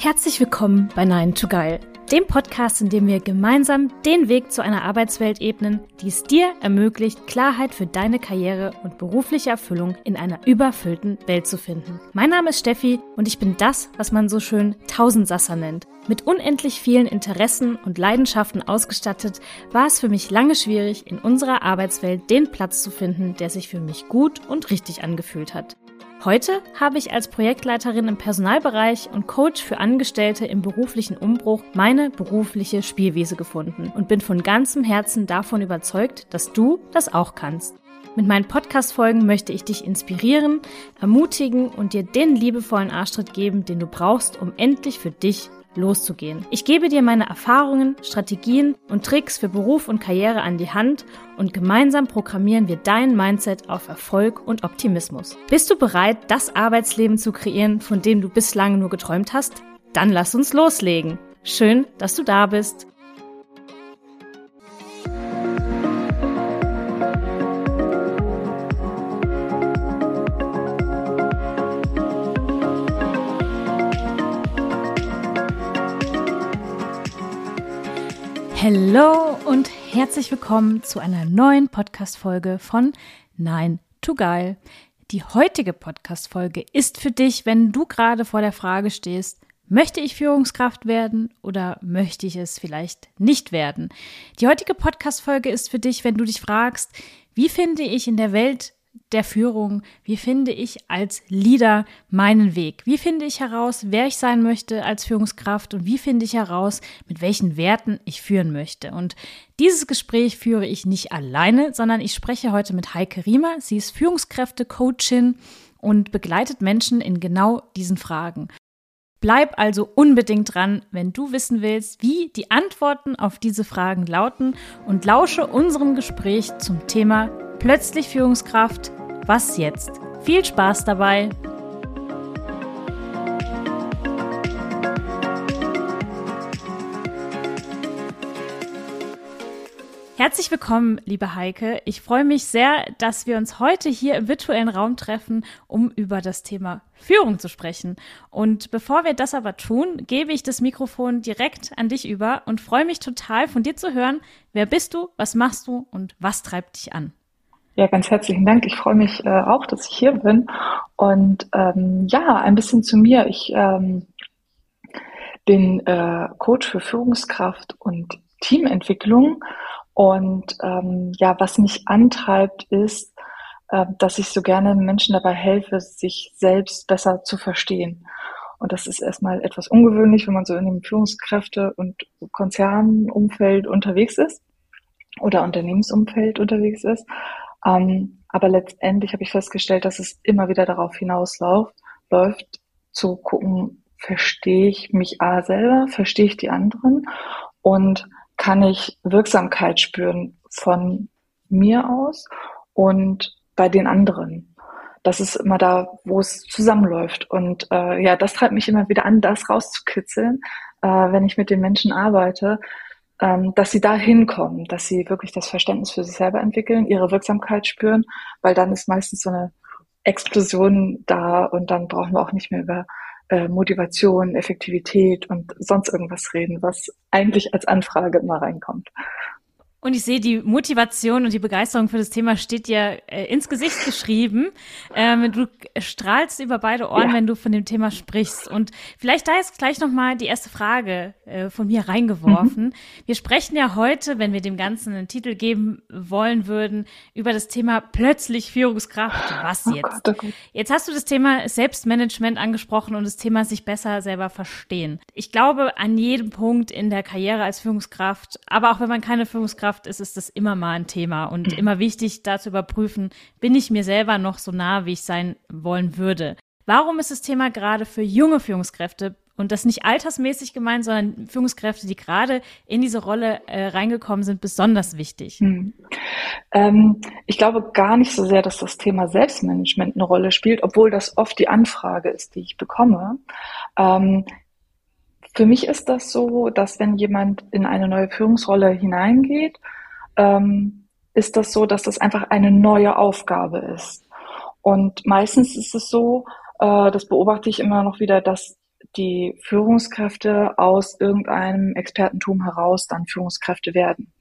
Herzlich willkommen bei Nein to Geil, dem Podcast, in dem wir gemeinsam den Weg zu einer Arbeitswelt ebnen, die es dir ermöglicht, Klarheit für deine Karriere und berufliche Erfüllung in einer überfüllten Welt zu finden. Mein Name ist Steffi und ich bin das, was man so schön Tausendsasser nennt. Mit unendlich vielen Interessen und Leidenschaften ausgestattet, war es für mich lange schwierig, in unserer Arbeitswelt den Platz zu finden, der sich für mich gut und richtig angefühlt hat. Heute habe ich als Projektleiterin im Personalbereich und Coach für Angestellte im beruflichen Umbruch meine berufliche Spielwiese gefunden und bin von ganzem Herzen davon überzeugt, dass du das auch kannst. Mit meinen Podcast-Folgen möchte ich dich inspirieren, ermutigen und dir den liebevollen Arschtritt geben, den du brauchst, um endlich für dich loszugehen. Ich gebe dir meine Erfahrungen, Strategien und Tricks für Beruf und Karriere an die Hand und gemeinsam programmieren wir dein Mindset auf Erfolg und Optimismus. Bist du bereit, das Arbeitsleben zu kreieren, von dem du bislang nur geträumt hast? Dann lass uns loslegen. Schön, dass du da bist. Hallo und herzlich willkommen zu einer neuen Podcast-Folge von Nein to Geil. Die heutige Podcast-Folge ist für dich, wenn du gerade vor der Frage stehst, möchte ich Führungskraft werden oder möchte ich es vielleicht nicht werden? Die heutige Podcast-Folge ist für dich, wenn du dich fragst, wie finde ich in der Welt der Führung, wie finde ich als Leader meinen Weg? Wie finde ich heraus, wer ich sein möchte als Führungskraft und wie finde ich heraus, mit welchen Werten ich führen möchte? Und dieses Gespräch führe ich nicht alleine, sondern ich spreche heute mit Heike Riemer. Sie ist Führungskräfte-Coachin und begleitet Menschen in genau diesen Fragen. Bleib also unbedingt dran, wenn du wissen willst, wie die Antworten auf diese Fragen lauten und lausche unserem Gespräch zum Thema Plötzlich Führungskraft, was jetzt? Viel Spaß dabei! Herzlich willkommen, liebe Heike. Ich freue mich sehr, dass wir uns heute hier im virtuellen Raum treffen, um über das Thema Führung zu sprechen. Und bevor wir das aber tun, gebe ich das Mikrofon direkt an dich über und freue mich total von dir zu hören. Wer bist du, was machst du und was treibt dich an? Ja, ganz herzlichen Dank. Ich freue mich äh, auch, dass ich hier bin. Und ähm, ja, ein bisschen zu mir. Ich ähm, bin äh, Coach für Führungskraft und Teamentwicklung. Und ähm, ja, was mich antreibt, ist, äh, dass ich so gerne Menschen dabei helfe, sich selbst besser zu verstehen. Und das ist erstmal etwas ungewöhnlich, wenn man so in dem Führungskräfte- und Konzernumfeld unterwegs ist oder Unternehmensumfeld unterwegs ist. Ähm, aber letztendlich habe ich festgestellt, dass es immer wieder darauf hinausläuft, läuft, zu gucken, verstehe ich mich A selber, verstehe ich die anderen und kann ich Wirksamkeit spüren von mir aus und bei den anderen. Das ist immer da, wo es zusammenläuft. Und äh, ja, das treibt mich immer wieder an, das rauszukitzeln, äh, wenn ich mit den Menschen arbeite, ähm, dass sie da hinkommen, dass sie wirklich das Verständnis für sich selber entwickeln, ihre Wirksamkeit spüren, weil dann ist meistens so eine Explosion da und dann brauchen wir auch nicht mehr über äh, Motivation, Effektivität und sonst irgendwas reden, was eigentlich als Anfrage immer reinkommt. Und ich sehe, die Motivation und die Begeisterung für das Thema steht dir äh, ins Gesicht geschrieben. Ähm, du strahlst über beide Ohren, ja. wenn du von dem Thema sprichst. Und vielleicht da jetzt gleich nochmal die erste Frage äh, von mir reingeworfen. Mhm. Wir sprechen ja heute, wenn wir dem Ganzen einen Titel geben wollen würden, über das Thema plötzlich Führungskraft. Was oh jetzt? Oh Jetzt hast du das Thema Selbstmanagement angesprochen und das Thema sich besser selber verstehen. Ich glaube, an jedem Punkt in der Karriere als Führungskraft, aber auch wenn man keine Führungskraft Führungskraft ist, ist das immer mal ein Thema und mhm. immer wichtig, da zu überprüfen, bin ich mir selber noch so nah, wie ich sein wollen würde. Warum ist das Thema gerade für junge Führungskräfte und das nicht altersmäßig gemeint, sondern Führungskräfte, die gerade in diese Rolle äh, reingekommen sind, besonders wichtig? Hm. Ähm, ich glaube gar nicht so sehr, dass das Thema Selbstmanagement eine Rolle spielt, obwohl das oft die Anfrage ist, die ich bekomme. Ähm, für mich ist das so, dass wenn jemand in eine neue Führungsrolle hineingeht, ähm, ist das so, dass das einfach eine neue Aufgabe ist. Und meistens ist es so, äh, das beobachte ich immer noch wieder, dass die Führungskräfte aus irgendeinem Expertentum heraus dann Führungskräfte werden.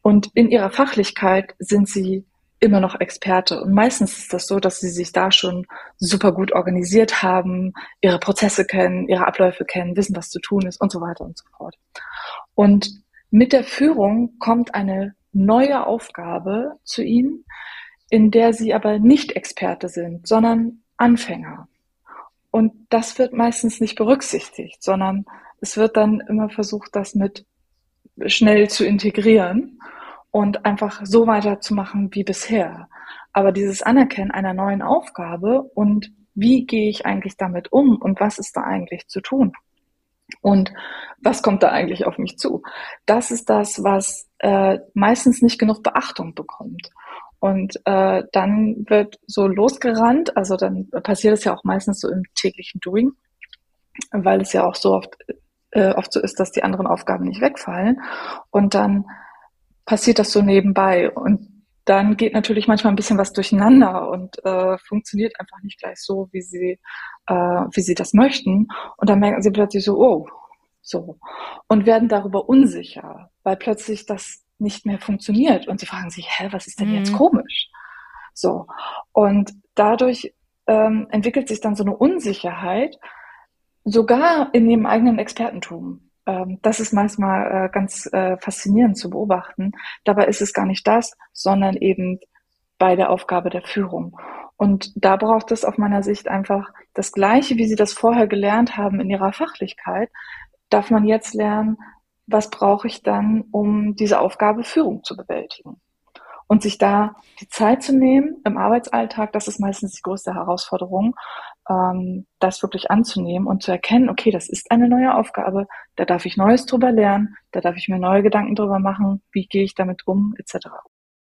Und in ihrer Fachlichkeit sind sie immer noch Experte. Und meistens ist das so, dass sie sich da schon super gut organisiert haben, ihre Prozesse kennen, ihre Abläufe kennen, wissen, was zu tun ist und so weiter und so fort. Und mit der Führung kommt eine neue Aufgabe zu ihnen, in der sie aber nicht Experte sind, sondern Anfänger. Und das wird meistens nicht berücksichtigt, sondern es wird dann immer versucht, das mit schnell zu integrieren und einfach so weiterzumachen wie bisher. Aber dieses Anerkennen einer neuen Aufgabe und wie gehe ich eigentlich damit um und was ist da eigentlich zu tun? Und was kommt da eigentlich auf mich zu? Das ist das, was äh, meistens nicht genug Beachtung bekommt. Und äh, dann wird so losgerannt, also dann passiert es ja auch meistens so im täglichen Doing, weil es ja auch so oft, äh, oft so ist, dass die anderen Aufgaben nicht wegfallen. Und dann passiert das so nebenbei. Und dann geht natürlich manchmal ein bisschen was durcheinander und äh, funktioniert einfach nicht gleich so, wie sie, äh, wie sie das möchten. Und dann merken sie plötzlich so, oh, so. Und werden darüber unsicher, weil plötzlich das nicht mehr funktioniert und sie fragen sich, hä, was ist denn mhm. jetzt komisch? So. Und dadurch ähm, entwickelt sich dann so eine Unsicherheit, sogar in dem eigenen Expertentum. Ähm, das ist manchmal äh, ganz äh, faszinierend zu beobachten. Dabei ist es gar nicht das, sondern eben bei der Aufgabe der Führung. Und da braucht es auf meiner Sicht einfach das Gleiche, wie Sie das vorher gelernt haben in Ihrer Fachlichkeit, darf man jetzt lernen, was brauche ich dann, um diese Aufgabe Führung zu bewältigen. Und sich da die Zeit zu nehmen im Arbeitsalltag, das ist meistens die größte Herausforderung, ähm, das wirklich anzunehmen und zu erkennen, okay, das ist eine neue Aufgabe, da darf ich Neues drüber lernen, da darf ich mir neue Gedanken drüber machen, wie gehe ich damit um, etc.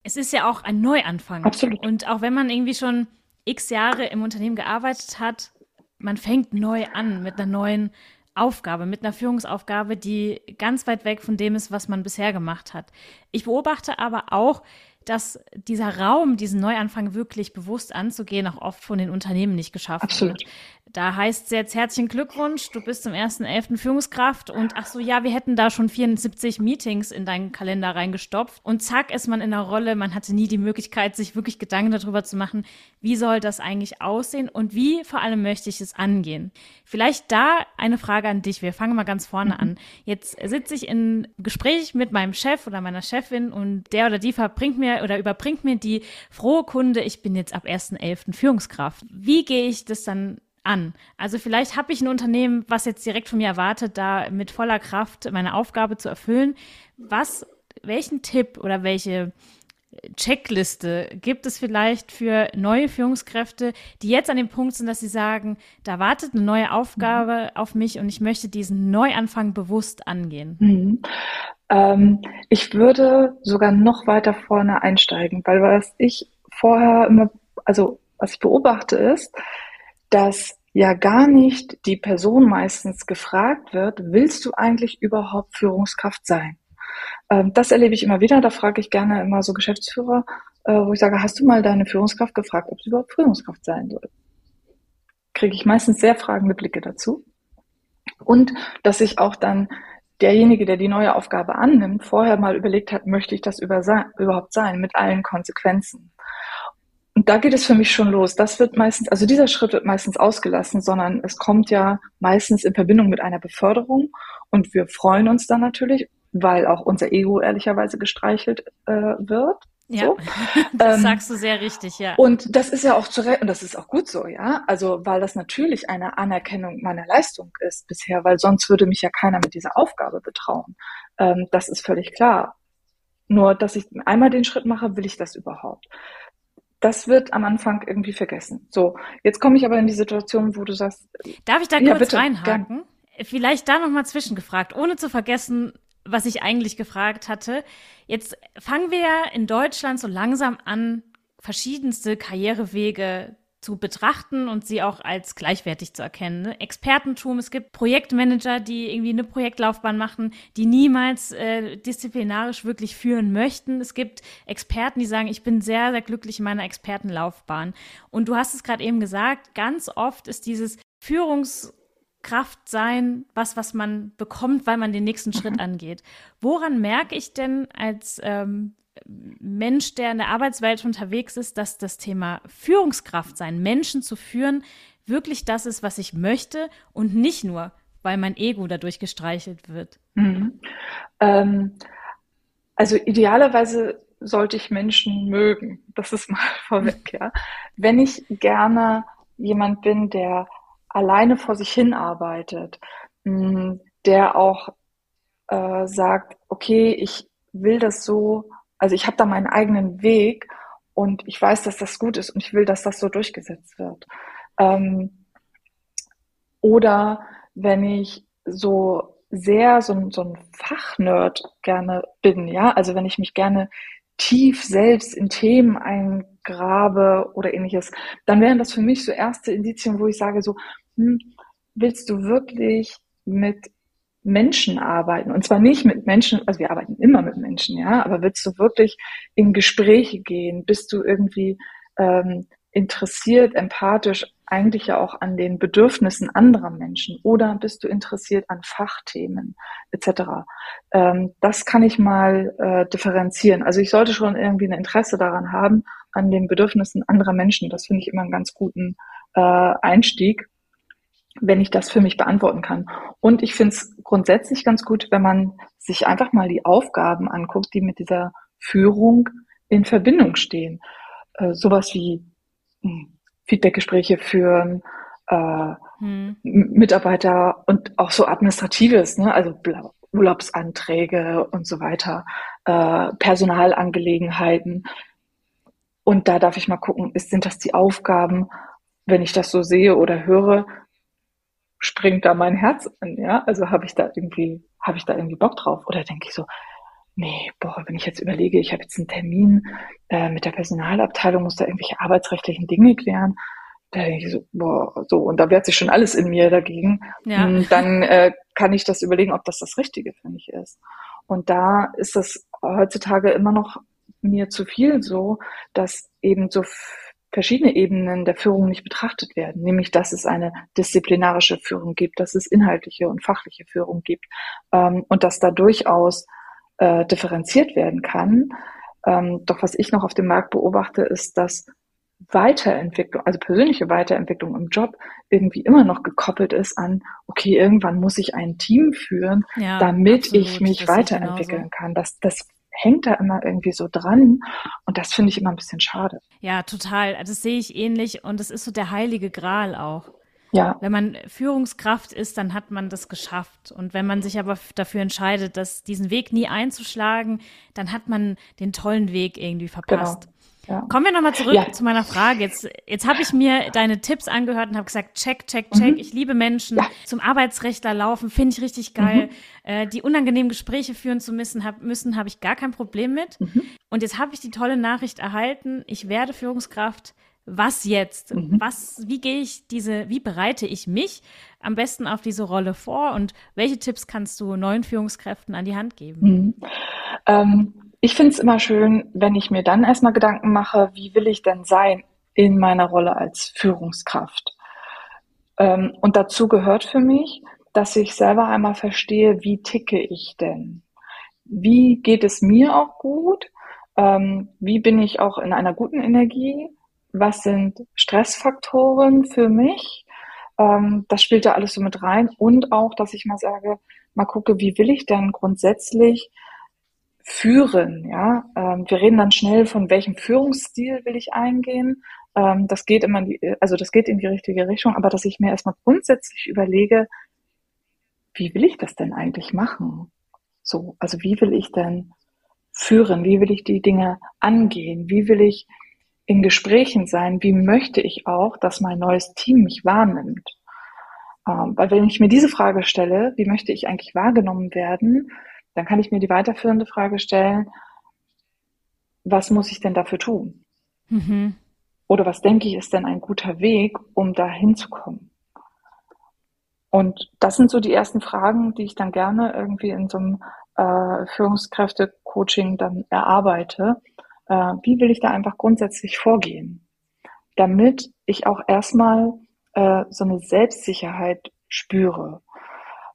Es ist ja auch ein Neuanfang. Absolut. Und auch wenn man irgendwie schon x Jahre im Unternehmen gearbeitet hat, man fängt neu an mit einer neuen Aufgabe, mit einer Führungsaufgabe, die ganz weit weg von dem ist, was man bisher gemacht hat. Ich beobachte aber auch, dass dieser Raum, diesen Neuanfang wirklich bewusst anzugehen, auch oft von den Unternehmen nicht geschafft Absolut. wird. Da heißt es jetzt herzlichen Glückwunsch, du bist zum 1.11. Führungskraft und ach so, ja, wir hätten da schon 74 Meetings in deinen Kalender reingestopft und zack ist man in der Rolle, man hatte nie die Möglichkeit, sich wirklich Gedanken darüber zu machen, wie soll das eigentlich aussehen und wie vor allem möchte ich es angehen. Vielleicht da eine Frage an dich, wir fangen mal ganz vorne mhm. an. Jetzt sitze ich in Gespräch mit meinem Chef oder meiner Chefin und der oder die verbringt mir oder überbringt mir die frohe Kunde, ich bin jetzt ab 1.11. Führungskraft. Wie gehe ich das dann an? Also vielleicht habe ich ein Unternehmen, was jetzt direkt von mir erwartet, da mit voller Kraft meine Aufgabe zu erfüllen. Was, welchen Tipp oder welche Checkliste gibt es vielleicht für neue Führungskräfte, die jetzt an dem Punkt sind, dass sie sagen, da wartet eine neue Aufgabe mhm. auf mich und ich möchte diesen Neuanfang bewusst angehen? Mhm. Ähm, ich würde sogar noch weiter vorne einsteigen, weil was ich vorher immer, also was ich beobachte ist, dass ja gar nicht die Person meistens gefragt wird, willst du eigentlich überhaupt Führungskraft sein? Ähm, das erlebe ich immer wieder. Da frage ich gerne immer so Geschäftsführer, äh, wo ich sage, hast du mal deine Führungskraft gefragt, ob sie überhaupt Führungskraft sein soll? Kriege ich meistens sehr fragende Blicke dazu. Und dass ich auch dann derjenige, der die neue Aufgabe annimmt, vorher mal überlegt hat, möchte ich das überhaupt sein, mit allen Konsequenzen. Und da geht es für mich schon los. Das wird meistens, also dieser Schritt wird meistens ausgelassen, sondern es kommt ja meistens in Verbindung mit einer Beförderung und wir freuen uns dann natürlich, weil auch unser Ego ehrlicherweise gestreichelt äh, wird. Ja, so. das ähm, sagst du sehr richtig, ja. Und das ist ja auch zu und das ist auch gut so, ja. Also, weil das natürlich eine Anerkennung meiner Leistung ist bisher, weil sonst würde mich ja keiner mit dieser Aufgabe betrauen. Ähm, das ist völlig klar. Nur, dass ich einmal den Schritt mache, will ich das überhaupt? Das wird am Anfang irgendwie vergessen. So, jetzt komme ich aber in die Situation, wo du sagst. Darf ich da ja, kurz bitte, reinhaken? Gern. Vielleicht da nochmal zwischengefragt, ohne zu vergessen, was ich eigentlich gefragt hatte. Jetzt fangen wir ja in Deutschland so langsam an, verschiedenste Karrierewege zu betrachten und sie auch als gleichwertig zu erkennen. Ne? Expertentum, es gibt Projektmanager, die irgendwie eine Projektlaufbahn machen, die niemals äh, disziplinarisch wirklich führen möchten. Es gibt Experten, die sagen, ich bin sehr, sehr glücklich in meiner Expertenlaufbahn. Und du hast es gerade eben gesagt, ganz oft ist dieses Führungs Führungskraft sein was, was man bekommt, weil man den nächsten Schritt mhm. angeht. Woran merke ich denn als ähm, Mensch, der in der Arbeitswelt unterwegs ist, dass das Thema Führungskraft sein, Menschen zu führen, wirklich das ist, was ich möchte und nicht nur, weil mein Ego dadurch gestreichelt wird? Mhm. Ähm, also idealerweise sollte ich Menschen mögen. Das ist mal vorweg, ja. Wenn ich gerne jemand bin, der alleine vor sich hin arbeitet, mm, der auch äh, sagt, okay, ich will das so, also ich habe da meinen eigenen Weg und ich weiß, dass das gut ist und ich will, dass das so durchgesetzt wird. Ähm, oder wenn ich so sehr so, so ein Fachnerd gerne bin, ja, also wenn ich mich gerne tief selbst in Themen eingrabe oder ähnliches, dann wären das für mich so erste Indizien, wo ich sage so, hm, willst du wirklich mit Menschen arbeiten? Und zwar nicht mit Menschen, also wir arbeiten immer mit Menschen, ja, aber willst du wirklich in Gespräche gehen? Bist du irgendwie ähm, interessiert, empathisch eigentlich ja auch an den Bedürfnissen anderer Menschen oder bist du interessiert an Fachthemen etc. Ähm, das kann ich mal äh, differenzieren. Also ich sollte schon irgendwie ein Interesse daran haben, an den Bedürfnissen anderer Menschen. Das finde ich immer einen ganz guten äh, Einstieg, wenn ich das für mich beantworten kann. Und ich finde es grundsätzlich ganz gut, wenn man sich einfach mal die Aufgaben anguckt, die mit dieser Führung in Verbindung stehen. Äh, sowas wie hm, Feedbackgespräche führen, äh, hm. Mitarbeiter und auch so Administratives, ne? also Urlaubsanträge und so weiter, äh, Personalangelegenheiten. Und da darf ich mal gucken, ist, sind das die Aufgaben, wenn ich das so sehe oder höre, springt da mein Herz an, ja? Also habe ich da irgendwie, habe ich da irgendwie Bock drauf? Oder denke ich so, nee, boah, wenn ich jetzt überlege, ich habe jetzt einen Termin äh, mit der Personalabteilung, muss da irgendwelche arbeitsrechtlichen Dinge klären, da denke ich so, boah, so, und da wehrt sich schon alles in mir dagegen, ja. Hm, dann äh, kann ich das überlegen, ob das das Richtige für mich ist. Und da ist das heutzutage immer noch mir zu viel so, dass eben so verschiedene Ebenen der Führung nicht betrachtet werden, nämlich dass es eine disziplinarische Führung gibt, dass es inhaltliche und fachliche Führung gibt ähm, und dass da durchaus äh, differenziert werden kann. Ähm, doch was ich noch auf dem Markt beobachte, ist, dass Weiterentwicklung, also persönliche Weiterentwicklung im Job irgendwie immer noch gekoppelt ist an, okay, irgendwann muss ich ein Team führen, ja, damit absolut, ich mich weiterentwickeln kann. Das, das hängt da immer irgendwie so dran und das finde ich immer ein bisschen schade. Ja, total. Das sehe ich ähnlich und es ist so der heilige Gral auch. Ja. Wenn man Führungskraft ist, dann hat man das geschafft. Und wenn man sich aber dafür entscheidet, dass diesen Weg nie einzuschlagen, dann hat man den tollen Weg irgendwie verpasst. Genau. Ja. Kommen wir nochmal zurück ja. zu meiner Frage. Jetzt, jetzt habe ich mir deine Tipps angehört und habe gesagt, check, check, check. Mhm. Ich liebe Menschen. Ja. Zum Arbeitsrechtler laufen, finde ich richtig geil. Mhm. Äh, die unangenehmen Gespräche führen zu müssen, habe müssen, hab ich gar kein Problem mit. Mhm. Und jetzt habe ich die tolle Nachricht erhalten, ich werde Führungskraft. Was jetzt? Mhm. Was, wie gehe ich diese, wie bereite ich mich am besten auf diese Rolle vor und welche Tipps kannst du neuen Führungskräften an die Hand geben? Mhm. Ähm ich finde es immer schön, wenn ich mir dann erstmal Gedanken mache, wie will ich denn sein in meiner Rolle als Führungskraft. Ähm, und dazu gehört für mich, dass ich selber einmal verstehe, wie ticke ich denn? Wie geht es mir auch gut? Ähm, wie bin ich auch in einer guten Energie? Was sind Stressfaktoren für mich? Ähm, das spielt da alles so mit rein. Und auch, dass ich mal sage, mal gucke, wie will ich denn grundsätzlich führen. Ja, ähm, wir reden dann schnell von welchem Führungsstil will ich eingehen. Ähm, das geht immer, in die, also das geht in die richtige Richtung, aber dass ich mir erstmal grundsätzlich überlege, wie will ich das denn eigentlich machen? So, also wie will ich denn führen? Wie will ich die Dinge angehen? Wie will ich in Gesprächen sein? Wie möchte ich auch, dass mein neues Team mich wahrnimmt? Ähm, weil wenn ich mir diese Frage stelle, wie möchte ich eigentlich wahrgenommen werden, dann kann ich mir die weiterführende Frage stellen, was muss ich denn dafür tun? Mhm. Oder was denke ich ist denn ein guter Weg, um da hinzukommen? Und das sind so die ersten Fragen, die ich dann gerne irgendwie in so einem äh, Führungskräfte-Coaching dann erarbeite. Äh, wie will ich da einfach grundsätzlich vorgehen? Damit ich auch erstmal äh, so eine Selbstsicherheit spüre.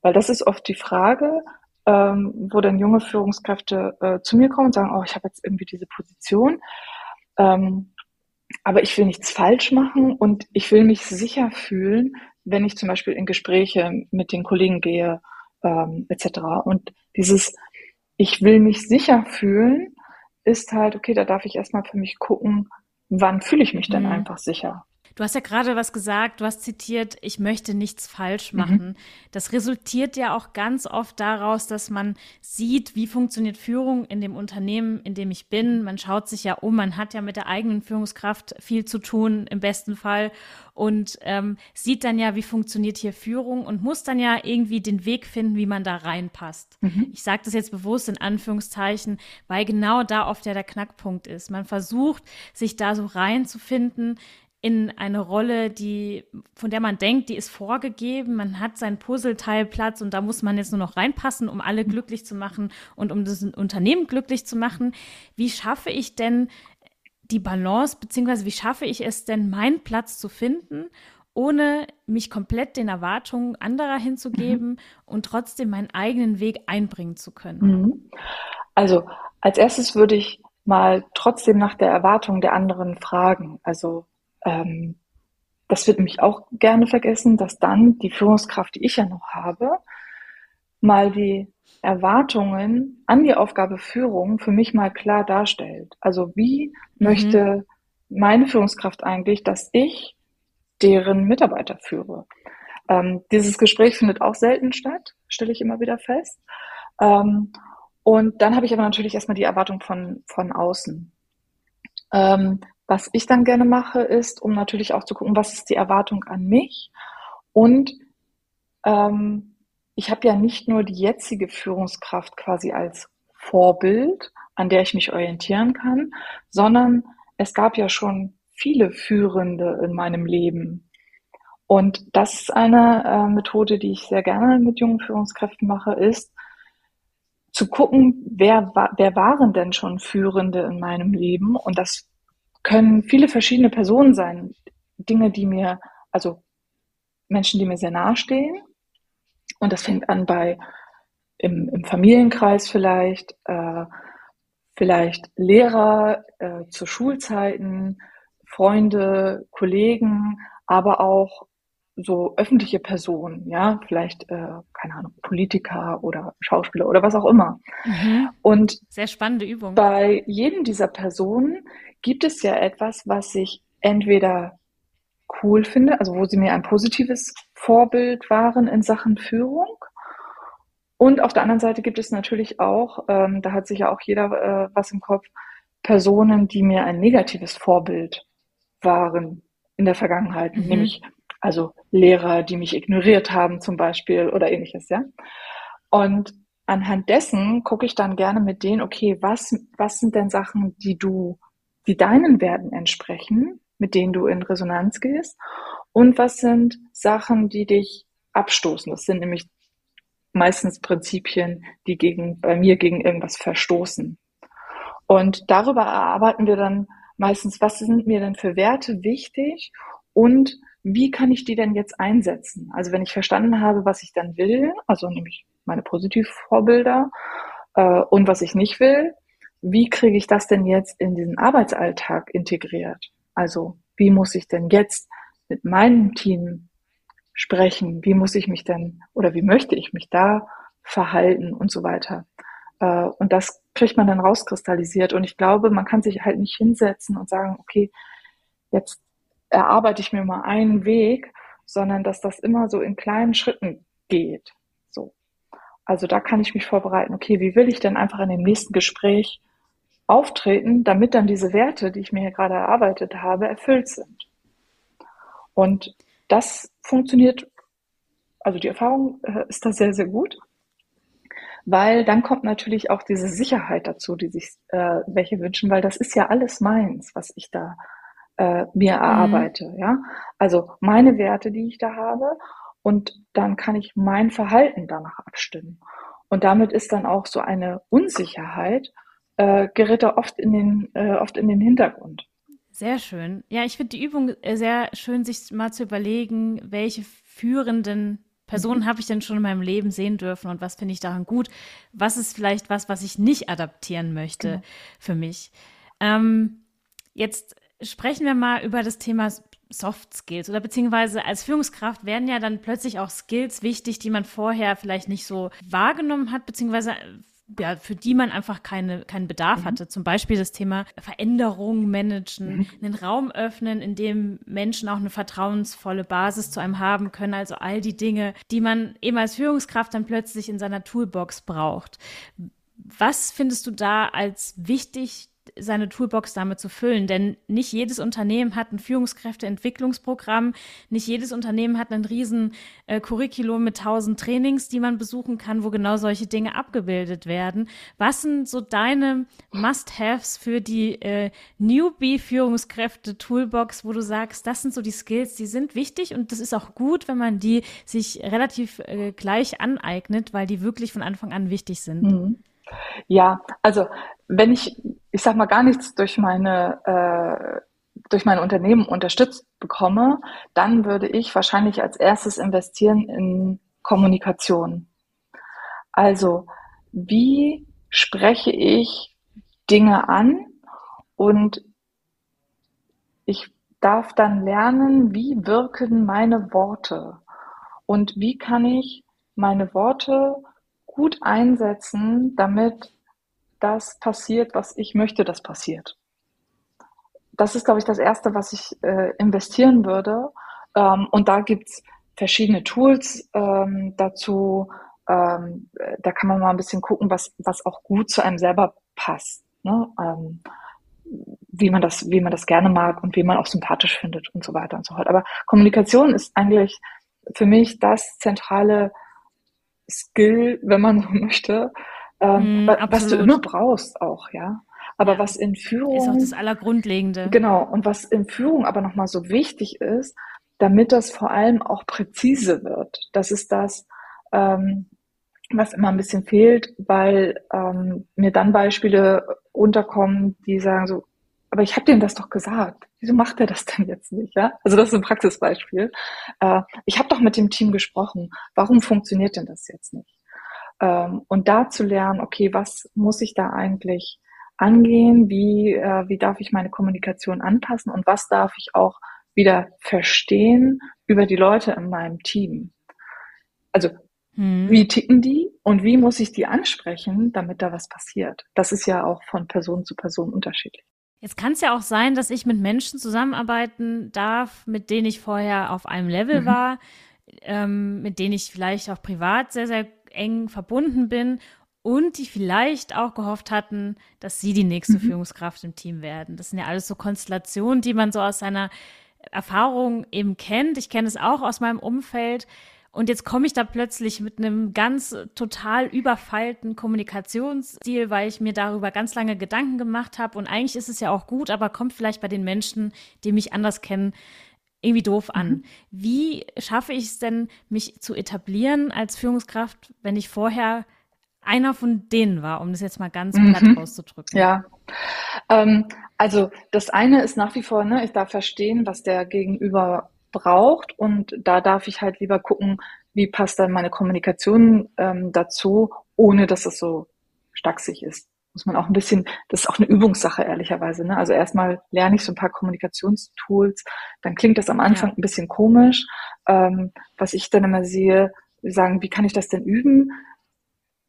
Weil das ist oft die Frage, ähm, wo dann junge Führungskräfte äh, zu mir kommen und sagen, oh, ich habe jetzt irgendwie diese Position, ähm, aber ich will nichts falsch machen und ich will mich sicher fühlen, wenn ich zum Beispiel in Gespräche mit den Kollegen gehe, ähm, etc. Und dieses, ich will mich sicher fühlen, ist halt, okay, da darf ich erstmal für mich gucken, wann fühle ich mich denn mhm. einfach sicher. Du hast ja gerade was gesagt, du hast zitiert, ich möchte nichts falsch mhm. machen. Mhm. Das resultiert ja auch ganz oft daraus, dass man sieht, wie funktioniert Führung in dem Unternehmen, in dem ich bin. Man schaut sich ja um, man hat ja mit der eigenen Führungskraft viel zu tun, im besten Fall, und ähm, sieht dann ja, wie funktioniert hier Führung und muss dann ja irgendwie den Weg finden, wie man da reinpasst. Mhm. Ich sage das jetzt bewusst in Anführungszeichen, weil genau da oft ja der Knackpunkt ist. Man versucht, sich da so reinzufinden, in eine Rolle, die, von der man denkt, die ist vorgegeben, man hat sein Puzzleteilplatz und da muss man jetzt nur noch reinpassen, um alle glücklich zu machen und um das Unternehmen glücklich zu machen. Wie schaffe ich denn die Balance, beziehungsweise wie schaffe ich es denn, meinen Platz zu finden, ohne mich komplett den Erwartungen anderer hinzugeben mhm. und trotzdem meinen eigenen Weg einbringen zu können? Mhm. Also als erstes würde ich mal trotzdem nach der Erwartung der anderen fragen. Also ähm, das wird nämlich auch gerne vergessen, dass dann die Führungskraft, die ich ja noch habe, mal die Erwartungen an die Aufgabe Führung für mich mal klar darstellt. Also wie mhm. möchte meine Führungskraft eigentlich, dass ich deren Mitarbeiter führe? Ähm, dieses Gespräch findet auch selten statt, stelle ich immer wieder fest. Ähm, und dann habe ich aber natürlich erstmal die Erwartung von, von außen. Ähm, was ich dann gerne mache, ist, um natürlich auch zu gucken, was ist die Erwartung an mich. Und ähm, ich habe ja nicht nur die jetzige Führungskraft quasi als Vorbild, an der ich mich orientieren kann, sondern es gab ja schon viele Führende in meinem Leben. Und das ist eine äh, Methode, die ich sehr gerne mit jungen Führungskräften mache, ist zu gucken, wer, wer waren denn schon Führende in meinem Leben und das können viele verschiedene Personen sein. Dinge, die mir, also Menschen, die mir sehr nahestehen. Und das fängt an bei im, im Familienkreis vielleicht, äh, vielleicht Lehrer äh, zu Schulzeiten, Freunde, Kollegen, aber auch so öffentliche Personen, ja, vielleicht, äh, keine Ahnung, Politiker oder Schauspieler oder was auch immer. Mhm. Und sehr spannende Übung. Bei jedem dieser Personen gibt es ja etwas, was ich entweder cool finde, also wo sie mir ein positives Vorbild waren in Sachen Führung. Und auf der anderen Seite gibt es natürlich auch, ähm, da hat sich ja auch jeder äh, was im Kopf, Personen, die mir ein negatives Vorbild waren in der Vergangenheit, mhm. nämlich also Lehrer, die mich ignoriert haben zum Beispiel oder ähnliches, ja. Und anhand dessen gucke ich dann gerne mit denen, okay, was, was sind denn Sachen, die du die deinen Werten entsprechen, mit denen du in Resonanz gehst? Und was sind Sachen, die dich abstoßen? Das sind nämlich meistens Prinzipien, die gegen, bei mir gegen irgendwas verstoßen. Und darüber erarbeiten wir dann meistens, was sind mir denn für Werte wichtig und wie kann ich die denn jetzt einsetzen? Also wenn ich verstanden habe, was ich dann will, also nämlich meine Positivvorbilder äh, und was ich nicht will, wie kriege ich das denn jetzt in diesen Arbeitsalltag integriert? Also wie muss ich denn jetzt mit meinem Team sprechen? Wie muss ich mich denn oder wie möchte ich mich da verhalten und so weiter? Äh, und das kriegt man dann rauskristallisiert. Und ich glaube, man kann sich halt nicht hinsetzen und sagen, okay, jetzt erarbeite ich mir mal einen Weg, sondern dass das immer so in kleinen Schritten geht. So. Also da kann ich mich vorbereiten, okay, wie will ich denn einfach in dem nächsten Gespräch auftreten, damit dann diese Werte, die ich mir hier gerade erarbeitet habe, erfüllt sind. Und das funktioniert, also die Erfahrung äh, ist da sehr, sehr gut, weil dann kommt natürlich auch diese Sicherheit dazu, die sich äh, welche wünschen, weil das ist ja alles meins, was ich da äh, mir mhm. erarbeite. Mhm. Ja, also meine Werte, die ich da habe, und dann kann ich mein Verhalten danach abstimmen. Und damit ist dann auch so eine Unsicherheit äh, gerät er oft in den, äh, oft in den Hintergrund. Sehr schön. Ja, ich finde die Übung äh, sehr schön, sich mal zu überlegen, welche führenden Personen habe ich denn schon in meinem Leben sehen dürfen und was finde ich daran gut? Was ist vielleicht was, was ich nicht adaptieren möchte genau. für mich? Ähm, jetzt sprechen wir mal über das Thema Soft Skills oder beziehungsweise als Führungskraft werden ja dann plötzlich auch Skills wichtig, die man vorher vielleicht nicht so wahrgenommen hat, beziehungsweise ja, für die man einfach keine, keinen Bedarf mhm. hatte. Zum Beispiel das Thema Veränderung managen, mhm. einen Raum öffnen, in dem Menschen auch eine vertrauensvolle Basis zu einem haben können. Also all die Dinge, die man eben als Führungskraft dann plötzlich in seiner Toolbox braucht. Was findest du da als wichtig, seine Toolbox damit zu füllen. Denn nicht jedes Unternehmen hat ein Führungskräfteentwicklungsprogramm, nicht jedes Unternehmen hat ein riesen äh, Curriculum mit tausend Trainings, die man besuchen kann, wo genau solche Dinge abgebildet werden. Was sind so deine Must-Haves für die äh, Newbie-Führungskräfte-Toolbox, wo du sagst, das sind so die Skills, die sind wichtig und das ist auch gut, wenn man die sich relativ äh, gleich aneignet, weil die wirklich von Anfang an wichtig sind. Mhm. Ja, also wenn ich, ich sag mal, gar nichts durch meine, äh, durch mein Unternehmen unterstützt bekomme, dann würde ich wahrscheinlich als erstes investieren in Kommunikation. Also, wie spreche ich Dinge an und ich darf dann lernen, wie wirken meine Worte und wie kann ich meine Worte gut einsetzen, damit das passiert, was ich möchte, dass passiert. Das ist, glaube ich, das Erste, was ich äh, investieren würde. Ähm, und da gibt's verschiedene Tools ähm, dazu. Ähm, da kann man mal ein bisschen gucken, was, was auch gut zu einem selber passt. Ne? Ähm, wie man das, wie man das gerne mag und wie man auch sympathisch findet und so weiter und so fort. Aber Kommunikation ist eigentlich für mich das zentrale Skill, wenn man so möchte, ähm, mm, was du immer brauchst auch, ja. Aber ja. was in Führung ist auch das Allergrundlegende. Genau. Und was in Führung aber nochmal so wichtig ist, damit das vor allem auch präzise wird. Das ist das, ähm, was immer ein bisschen fehlt, weil ähm, mir dann Beispiele unterkommen, die sagen so, aber ich habe dem das doch gesagt. Wieso macht er das denn jetzt nicht? Ja? Also das ist ein Praxisbeispiel. Äh, ich habe doch mit dem Team gesprochen. Warum funktioniert denn das jetzt nicht? Ähm, und da zu lernen, okay, was muss ich da eigentlich angehen? Wie, äh, wie darf ich meine Kommunikation anpassen? Und was darf ich auch wieder verstehen über die Leute in meinem Team? Also hm. Wie ticken die und wie muss ich die ansprechen, damit da was passiert? Das ist ja auch von Person zu Person unterschiedlich. Jetzt kann es ja auch sein, dass ich mit Menschen zusammenarbeiten darf, mit denen ich vorher auf einem Level mhm. war, ähm, mit denen ich vielleicht auch privat sehr, sehr eng verbunden bin und die vielleicht auch gehofft hatten, dass sie die nächste mhm. Führungskraft im Team werden. Das sind ja alles so Konstellationen, die man so aus seiner Erfahrung eben kennt. Ich kenne es auch aus meinem Umfeld. Und jetzt komme ich da plötzlich mit einem ganz total überfeilten Kommunikationsstil, weil ich mir darüber ganz lange Gedanken gemacht habe. Und eigentlich ist es ja auch gut, aber kommt vielleicht bei den Menschen, die mich anders kennen, irgendwie doof an. Mhm. Wie schaffe ich es denn, mich zu etablieren als Führungskraft, wenn ich vorher einer von denen war, um das jetzt mal ganz mhm. platt auszudrücken? Ja. Ähm, also das eine ist nach wie vor, ne, ich darf verstehen, was der Gegenüber braucht. Und da darf ich halt lieber gucken, wie passt dann meine Kommunikation ähm, dazu, ohne dass es so stacksig ist. Muss man auch ein bisschen, das ist auch eine Übungssache, ehrlicherweise. Ne? Also erstmal lerne ich so ein paar Kommunikationstools, dann klingt das am Anfang ja. ein bisschen komisch. Ähm, was ich dann immer sehe, sagen, wie kann ich das denn üben?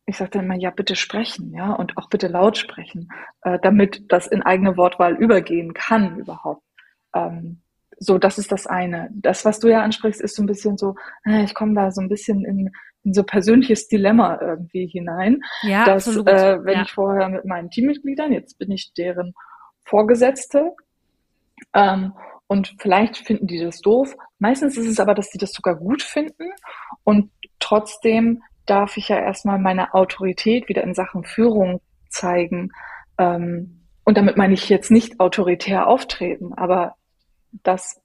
Ich sage dann immer, ja, bitte sprechen, ja, und auch bitte laut sprechen, äh, damit das in eigene Wortwahl übergehen kann überhaupt. Ähm, so, das ist das eine. Das, was du ja ansprichst, ist so ein bisschen so, äh, ich komme da so ein bisschen in, in so persönliches Dilemma irgendwie hinein. Ja, dass, absolut. Äh, wenn ja. ich vorher mit meinen Teammitgliedern, jetzt bin ich deren Vorgesetzte, ähm, und vielleicht finden die das doof. Meistens ist es aber, dass die das sogar gut finden. Und trotzdem darf ich ja erstmal meine Autorität wieder in Sachen Führung zeigen. Ähm, und damit meine ich jetzt nicht autoritär auftreten, aber das,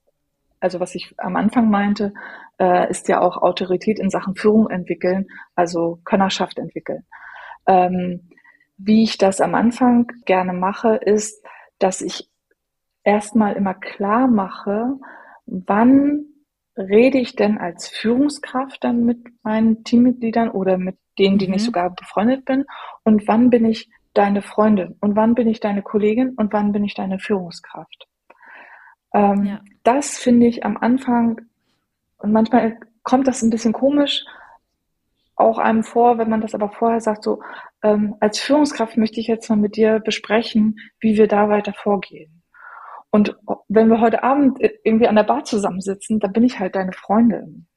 also was ich am Anfang meinte, äh, ist ja auch Autorität in Sachen Führung entwickeln, also Könnerschaft entwickeln. Ähm, wie ich das am Anfang gerne mache, ist, dass ich erstmal immer klar mache, wann rede ich denn als Führungskraft dann mit meinen Teammitgliedern oder mit denen, mhm. ich sogar befreundet bin? Und wann bin ich deine Freundin? Und wann bin ich deine Kollegin? Und wann bin ich deine Führungskraft? Ähm, ja. Das finde ich am Anfang, und manchmal kommt das ein bisschen komisch auch einem vor, wenn man das aber vorher sagt, so ähm, als Führungskraft möchte ich jetzt mal mit dir besprechen, wie wir da weiter vorgehen. Und wenn wir heute Abend irgendwie an der Bar zusammensitzen, dann bin ich halt deine Freundin.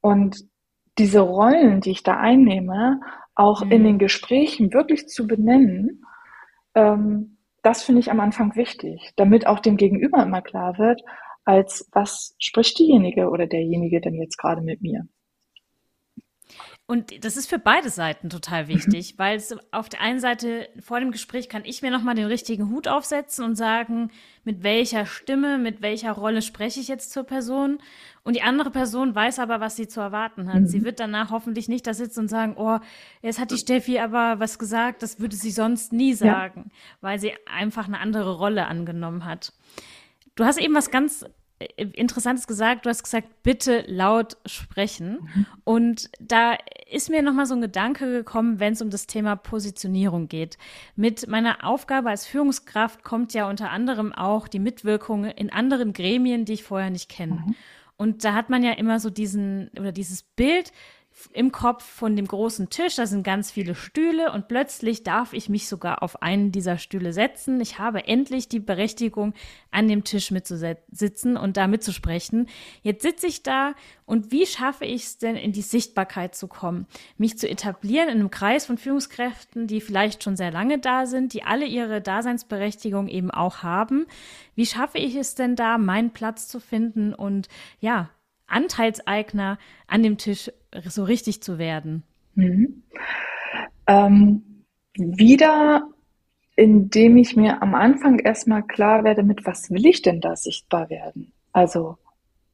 Und diese Rollen, die ich da einnehme, auch mhm. in den Gesprächen wirklich zu benennen, ähm, das finde ich am Anfang wichtig, damit auch dem Gegenüber immer klar wird, als was spricht diejenige oder derjenige denn jetzt gerade mit mir. Und das ist für beide Seiten total wichtig, weil es auf der einen Seite vor dem Gespräch kann ich mir nochmal den richtigen Hut aufsetzen und sagen, mit welcher Stimme, mit welcher Rolle spreche ich jetzt zur Person. Und die andere Person weiß aber, was sie zu erwarten hat. Mhm. Sie wird danach hoffentlich nicht da sitzen und sagen, oh, jetzt hat die Steffi aber was gesagt, das würde sie sonst nie sagen, ja. weil sie einfach eine andere Rolle angenommen hat. Du hast eben was ganz Interessantes gesagt. Du hast gesagt, bitte laut sprechen. Mhm. Und da ist mir nochmal so ein Gedanke gekommen, wenn es um das Thema Positionierung geht. Mit meiner Aufgabe als Führungskraft kommt ja unter anderem auch die Mitwirkung in anderen Gremien, die ich vorher nicht kenne. Mhm. Und da hat man ja immer so diesen oder dieses Bild, im Kopf von dem großen Tisch, da sind ganz viele Stühle und plötzlich darf ich mich sogar auf einen dieser Stühle setzen. Ich habe endlich die Berechtigung, an dem Tisch mitzusitzen und da mitzusprechen. Jetzt sitze ich da und wie schaffe ich es denn, in die Sichtbarkeit zu kommen? Mich zu etablieren in einem Kreis von Führungskräften, die vielleicht schon sehr lange da sind, die alle ihre Daseinsberechtigung eben auch haben. Wie schaffe ich es denn da, meinen Platz zu finden und ja, Anteilseigner an dem Tisch so richtig zu werden? Mhm. Ähm, wieder, indem ich mir am Anfang erstmal klar werde, mit was will ich denn da sichtbar werden? Also,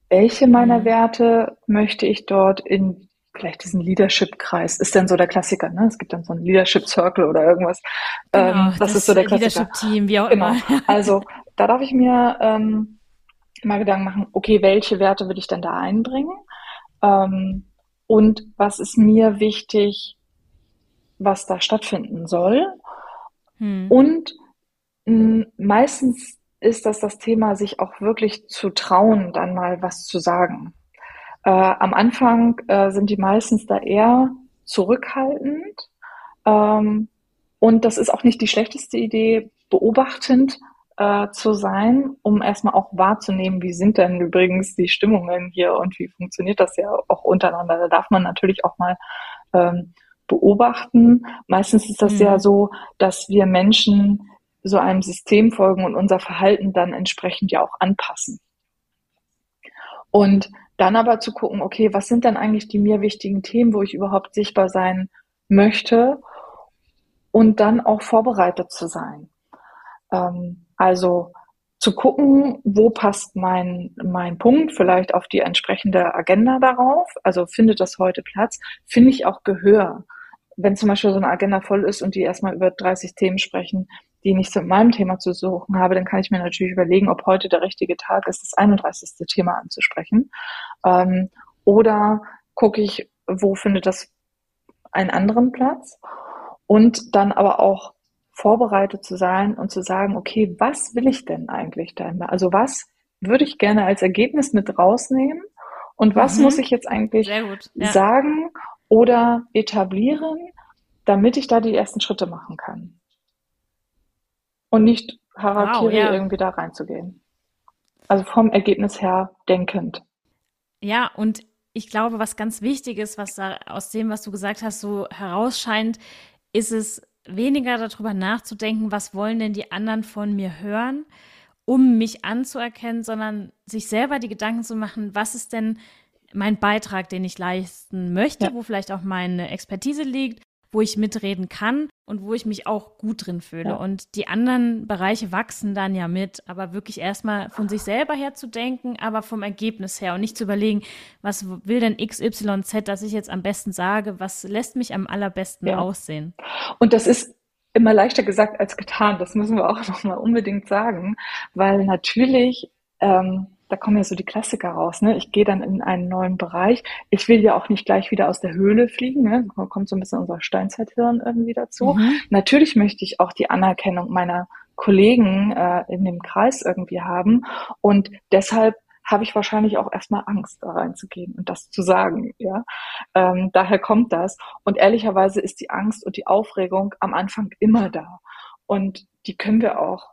welche meiner mhm. Werte möchte ich dort in vielleicht diesen Leadership-Kreis, ist denn so der Klassiker, ne? Es gibt dann so einen Leadership-Circle oder irgendwas. Genau, ähm, das, das, ist so der Klassiker. Leadership-Team, wie auch genau. immer. Also, da darf ich mir ähm, mal Gedanken machen, okay, welche Werte will ich denn da einbringen? Ähm, und was ist mir wichtig, was da stattfinden soll? Hm. Und mh, meistens ist das das Thema, sich auch wirklich zu trauen, dann mal was zu sagen. Äh, am Anfang äh, sind die meistens da eher zurückhaltend. Ähm, und das ist auch nicht die schlechteste Idee, beobachtend äh, zu sein, um erstmal auch wahrzunehmen, wie sind denn übrigens die Stimmungen hier und wie funktioniert das ja auch untereinander. Da darf man natürlich auch mal ähm, beobachten. Meistens ist das mhm. ja so, dass wir Menschen so einem System folgen und unser Verhalten dann entsprechend ja auch anpassen. Und dann aber zu gucken, okay, was sind dann eigentlich die mir wichtigen Themen, wo ich überhaupt sichtbar sein möchte und dann auch vorbereitet zu sein. Ähm, also zu gucken, wo passt mein, mein Punkt vielleicht auf die entsprechende Agenda darauf. Also findet das heute Platz? Finde ich auch Gehör. Wenn zum Beispiel so eine Agenda voll ist und die erstmal über 30 Themen sprechen, die nichts mit meinem Thema zu suchen habe, dann kann ich mir natürlich überlegen, ob heute der richtige Tag ist, das 31. Thema anzusprechen. Ähm, oder gucke ich, wo findet das einen anderen Platz? Und dann aber auch vorbereitet zu sein und zu sagen, okay, was will ich denn eigentlich da? Also was würde ich gerne als Ergebnis mit rausnehmen und was mhm. muss ich jetzt eigentlich ja. sagen oder etablieren, damit ich da die ersten Schritte machen kann? Und nicht Harakiri wow, ja. irgendwie da reinzugehen. Also vom Ergebnis her denkend. Ja, und ich glaube, was ganz wichtig ist, was da aus dem, was du gesagt hast, so herausscheint, ist es weniger darüber nachzudenken, was wollen denn die anderen von mir hören, um mich anzuerkennen, sondern sich selber die Gedanken zu machen, was ist denn mein Beitrag, den ich leisten möchte, ja. wo vielleicht auch meine Expertise liegt, wo ich mitreden kann und wo ich mich auch gut drin fühle. Ja. Und die anderen Bereiche wachsen dann ja mit, aber wirklich erstmal von sich selber her zu denken, aber vom Ergebnis her und nicht zu überlegen, was will denn XYZ, dass ich jetzt am besten sage, was lässt mich am allerbesten ja. aussehen. Und das ist immer leichter gesagt als getan, das müssen wir auch nochmal unbedingt sagen, weil natürlich ähm, da kommen ja so die Klassiker raus. Ne? Ich gehe dann in einen neuen Bereich. Ich will ja auch nicht gleich wieder aus der Höhle fliegen. Ne? Da kommt so ein bisschen unser Steinzeithirn irgendwie dazu. Mhm. Natürlich möchte ich auch die Anerkennung meiner Kollegen äh, in dem Kreis irgendwie haben. Und deshalb habe ich wahrscheinlich auch erstmal Angst, da reinzugehen und das zu sagen. Ja, ähm, daher kommt das. Und ehrlicherweise ist die Angst und die Aufregung am Anfang immer da. Und die können wir auch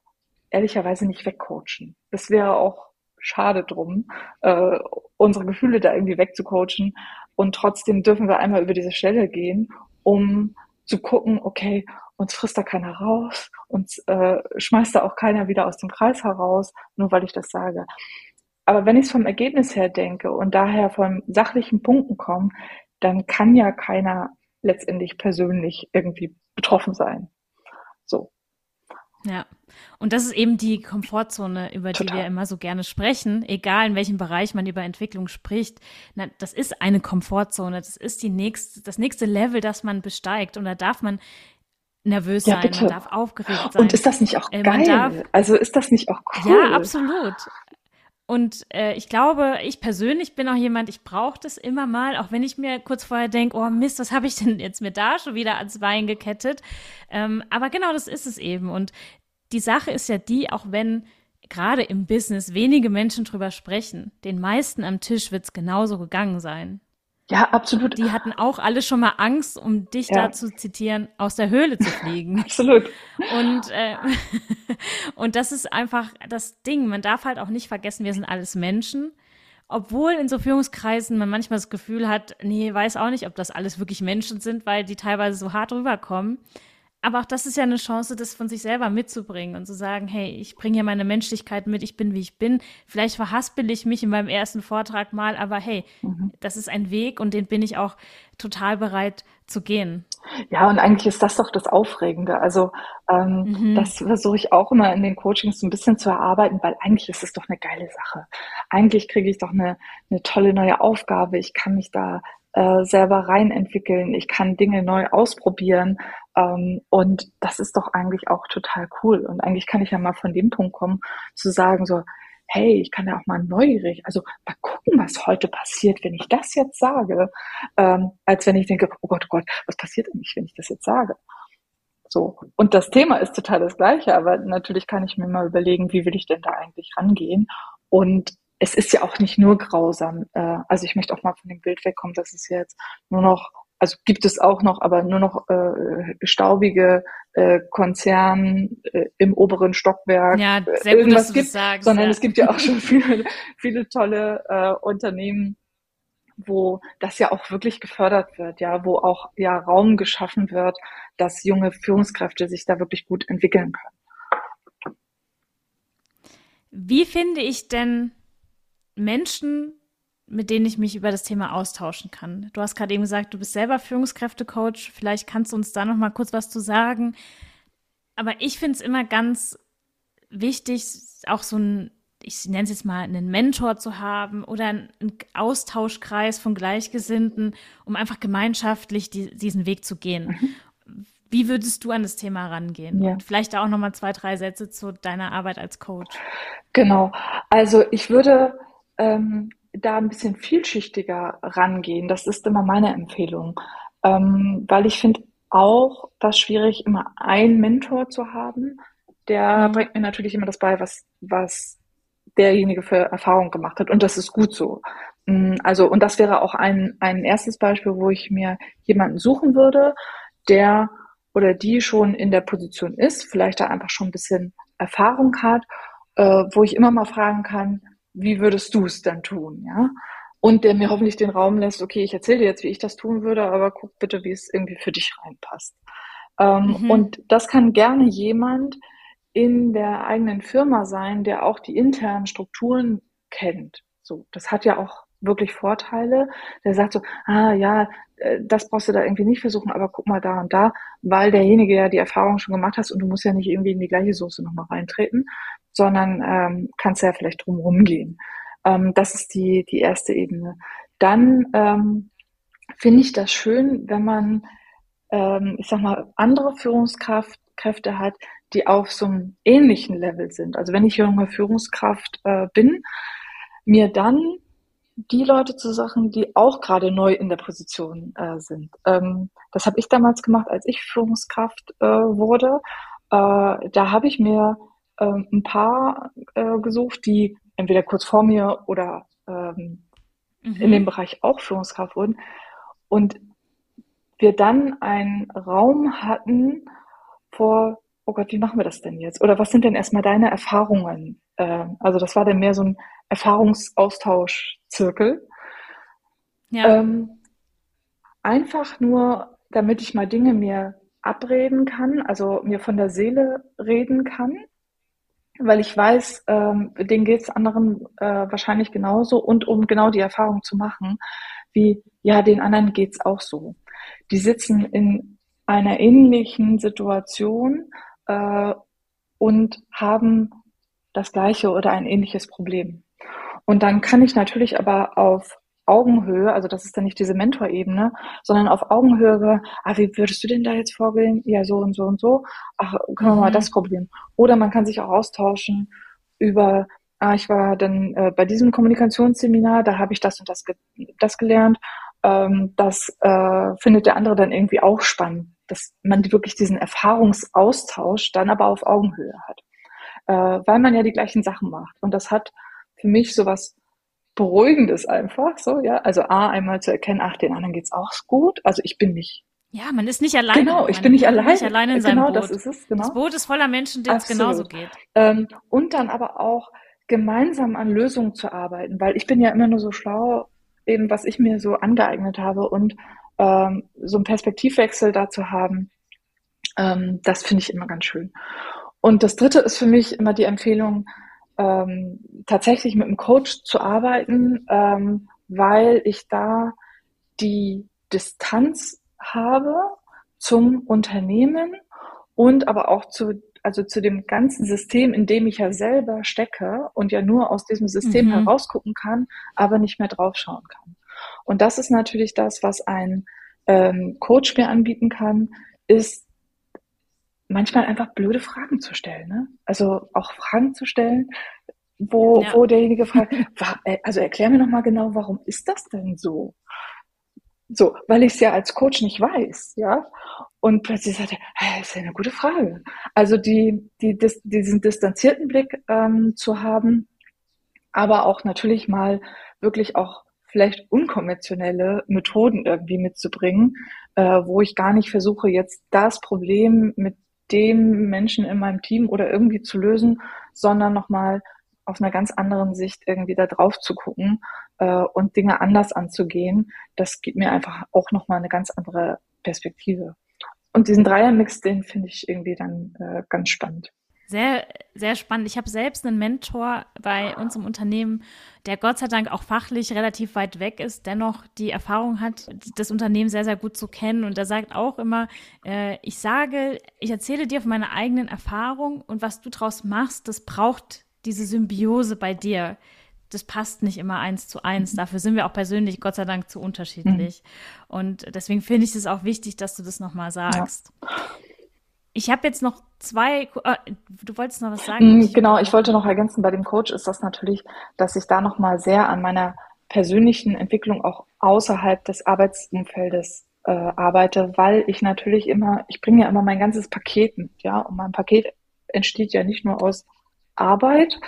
ehrlicherweise nicht wegcoachen. Das wäre auch schade drum, äh, unsere Gefühle da irgendwie wegzucoachen. Und trotzdem dürfen wir einmal über diese Stelle gehen, um zu gucken, okay, uns frisst da keiner raus, uns äh, schmeißt da auch keiner wieder aus dem Kreis heraus, nur weil ich das sage. Aber wenn ich es vom Ergebnis her denke und daher von sachlichen Punkten komme, dann kann ja keiner letztendlich persönlich irgendwie betroffen sein. Ja, und das ist eben die Komfortzone, über Total. die wir immer so gerne sprechen, egal in welchem Bereich man über Entwicklung spricht. Na, das ist eine Komfortzone, das ist die nächste, das nächste Level, das man besteigt. Und da darf man nervös ja, sein, bitte. man darf aufgeregt sein. Und ist das nicht auch äh, geil? Darf, also ist das nicht auch cool? Ja, absolut. Und äh, ich glaube, ich persönlich bin auch jemand, ich brauche das immer mal, auch wenn ich mir kurz vorher denke, oh Mist, was habe ich denn jetzt mir da schon wieder ans Bein gekettet? Ähm, aber genau das ist es eben. Und die Sache ist ja die, auch wenn gerade im Business wenige Menschen drüber sprechen, den meisten am Tisch wird es genauso gegangen sein. Ja, absolut. Die hatten auch alle schon mal Angst, um dich ja. da zu zitieren, aus der Höhle zu fliegen. absolut. Und, äh, und das ist einfach das Ding. Man darf halt auch nicht vergessen, wir sind alles Menschen. Obwohl in so Führungskreisen man manchmal das Gefühl hat, nee, weiß auch nicht, ob das alles wirklich Menschen sind, weil die teilweise so hart rüberkommen. Aber auch das ist ja eine Chance, das von sich selber mitzubringen und zu sagen, hey, ich bringe hier meine Menschlichkeit mit, ich bin, wie ich bin. Vielleicht verhaspel ich mich in meinem ersten Vortrag mal, aber hey, mhm. das ist ein Weg und den bin ich auch total bereit zu gehen. Ja, und eigentlich ist das doch das Aufregende. Also ähm, mhm. das versuche ich auch immer in den Coachings so ein bisschen zu erarbeiten, weil eigentlich ist es doch eine geile Sache. Eigentlich kriege ich doch eine, eine tolle neue Aufgabe. Ich kann mich da äh, selber rein entwickeln. Ich kann Dinge neu ausprobieren. Ähm, und das ist doch eigentlich auch total cool. Und eigentlich kann ich ja mal von dem Punkt kommen, zu sagen so, hey, ich kann ja auch mal neugierig, also mal gucken, was heute passiert, wenn ich das jetzt sage, ähm, als wenn ich denke, oh Gott, oh Gott, was passiert eigentlich, wenn ich das jetzt sage? So. Und das Thema ist total das gleiche, aber natürlich kann ich mir mal überlegen, wie will ich denn da eigentlich rangehen? Und es ist ja auch nicht nur grausam. Äh, also ich möchte auch mal von dem Bild wegkommen, dass es jetzt nur noch also gibt es auch noch, aber nur noch äh, staubige äh, Konzern äh, im oberen Stockwerk ja, äh, sehr irgendwas gut, gibt, sagst, sondern ja. es gibt ja auch schon viele, viele tolle äh, Unternehmen, wo das ja auch wirklich gefördert wird, ja, wo auch ja Raum geschaffen wird, dass junge Führungskräfte sich da wirklich gut entwickeln können. Wie finde ich denn Menschen, mit denen ich mich über das Thema austauschen kann. Du hast gerade eben gesagt, du bist selber Führungskräftecoach. Vielleicht kannst du uns da noch mal kurz was zu sagen. Aber ich finde es immer ganz wichtig, auch so ein, ich nenne es jetzt mal, einen Mentor zu haben oder einen Austauschkreis von Gleichgesinnten, um einfach gemeinschaftlich die, diesen Weg zu gehen. Mhm. Wie würdest du an das Thema rangehen? Ja. Und vielleicht auch noch mal zwei, drei Sätze zu deiner Arbeit als Coach. Genau. Also ich würde ähm, da ein bisschen vielschichtiger rangehen. Das ist immer meine Empfehlung, ähm, weil ich finde auch das schwierig, immer einen Mentor zu haben. Der mhm. bringt mir natürlich immer das bei, was, was derjenige für Erfahrung gemacht hat. Und das ist gut so. Mm, also, und das wäre auch ein, ein erstes Beispiel, wo ich mir jemanden suchen würde, der oder die schon in der Position ist, vielleicht da einfach schon ein bisschen Erfahrung hat, äh, wo ich immer mal fragen kann, wie würdest du es dann tun, ja? Und der mir hoffentlich den Raum lässt, okay, ich erzähle dir jetzt, wie ich das tun würde, aber guck bitte, wie es irgendwie für dich reinpasst. Ähm, mhm. Und das kann gerne jemand in der eigenen Firma sein, der auch die internen Strukturen kennt. So, das hat ja auch wirklich Vorteile. Der sagt so, ah ja, äh, das brauchst du da irgendwie nicht versuchen, aber guck mal da und da, weil derjenige ja die Erfahrung schon gemacht hast und du musst ja nicht irgendwie in die gleiche Soße nochmal reintreten, sondern ähm, kannst ja vielleicht drumherum gehen. Ähm, das ist die, die erste Ebene. Dann ähm, finde ich das schön, wenn man, ähm, ich sag mal, andere Führungskräfte hat, die auf so einem ähnlichen Level sind. Also wenn ich junge Führungskraft äh, bin, mir dann die Leute zu Sachen, die auch gerade neu in der Position äh, sind. Ähm, das habe ich damals gemacht, als ich Führungskraft äh, wurde. Äh, da habe ich mir ähm, ein paar äh, gesucht, die entweder kurz vor mir oder ähm, mhm. in dem Bereich auch Führungskraft wurden. Und wir dann einen Raum hatten vor, oh Gott, wie machen wir das denn jetzt? Oder was sind denn erstmal deine Erfahrungen? Äh, also das war dann mehr so ein Erfahrungsaustauschzirkel. Ja. Ähm, einfach nur, damit ich mal Dinge mir abreden kann, also mir von der Seele reden kann, weil ich weiß, ähm, denen geht es anderen äh, wahrscheinlich genauso und um genau die Erfahrung zu machen, wie, ja, den anderen geht's auch so. Die sitzen in einer ähnlichen Situation äh, und haben das gleiche oder ein ähnliches Problem. Und dann kann ich natürlich aber auf Augenhöhe, also das ist dann nicht diese Mentorebene, sondern auf Augenhöhe, ah, wie würdest du denn da jetzt vorgehen? Ja, so und so und so. Ach, können wir mhm. mal das Problem. Oder man kann sich auch austauschen über, ah, ich war dann äh, bei diesem Kommunikationsseminar, da habe ich das und das, ge das gelernt. Ähm, das äh, findet der andere dann irgendwie auch spannend, dass man wirklich diesen Erfahrungsaustausch dann aber auf Augenhöhe hat. Äh, weil man ja die gleichen Sachen macht. Und das hat für mich sowas Beruhigendes einfach, so, ja. Also A, einmal zu erkennen, ach, den anderen geht's auch gut. Also ich bin nicht. Ja, man ist nicht alleine. Genau, ich bin nicht alleine. Nicht alleine in seinem genau, Boot. das ist es, genau. Das Boot ist voller Menschen, denen es genauso geht. Ähm, und dann aber auch gemeinsam an Lösungen zu arbeiten, weil ich bin ja immer nur so schlau, eben was ich mir so angeeignet habe und ähm, so einen Perspektivwechsel da zu haben, ähm, das finde ich immer ganz schön. Und das dritte ist für mich immer die Empfehlung, ähm, tatsächlich mit einem Coach zu arbeiten, ähm, weil ich da die Distanz habe zum Unternehmen und aber auch zu, also zu dem ganzen System, in dem ich ja selber stecke und ja nur aus diesem System mhm. herausgucken kann, aber nicht mehr draufschauen kann. Und das ist natürlich das, was ein ähm, Coach mir anbieten kann, ist manchmal einfach blöde Fragen zu stellen. Ne? Also auch Fragen zu stellen, wo, ja. wo derjenige fragt, äh, also erklär mir nochmal genau, warum ist das denn so? So, weil ich es ja als Coach nicht weiß, ja. Und plötzlich sagt er, hey, ist ja eine gute Frage. Also die, die, dis, diesen distanzierten Blick ähm, zu haben, aber auch natürlich mal wirklich auch vielleicht unkonventionelle Methoden irgendwie mitzubringen, äh, wo ich gar nicht versuche, jetzt das Problem mit dem Menschen in meinem Team oder irgendwie zu lösen, sondern nochmal auf einer ganz anderen Sicht irgendwie da drauf zu gucken äh, und Dinge anders anzugehen. Das gibt mir einfach auch nochmal eine ganz andere Perspektive. Und diesen Dreiermix, den finde ich irgendwie dann äh, ganz spannend. Sehr, sehr spannend. Ich habe selbst einen Mentor bei uns im Unternehmen, der Gott sei Dank auch fachlich relativ weit weg ist, dennoch die Erfahrung hat, das Unternehmen sehr, sehr gut zu kennen. Und er sagt auch immer, äh, ich sage, ich erzähle dir von meiner eigenen Erfahrung und was du draus machst, das braucht diese Symbiose bei dir. Das passt nicht immer eins zu eins. Mhm. Dafür sind wir auch persönlich, Gott sei Dank, zu unterschiedlich. Mhm. Und deswegen finde ich es auch wichtig, dass du das nochmal sagst. Ja. Ich habe jetzt noch zwei, äh, du wolltest noch was sagen? Mm, genau, ich wollte noch ergänzen, bei dem Coach ist das natürlich, dass ich da nochmal sehr an meiner persönlichen Entwicklung auch außerhalb des Arbeitsumfeldes äh, arbeite, weil ich natürlich immer, ich bringe ja immer mein ganzes Paket mit, ja, und mein Paket entsteht ja nicht nur aus Arbeit,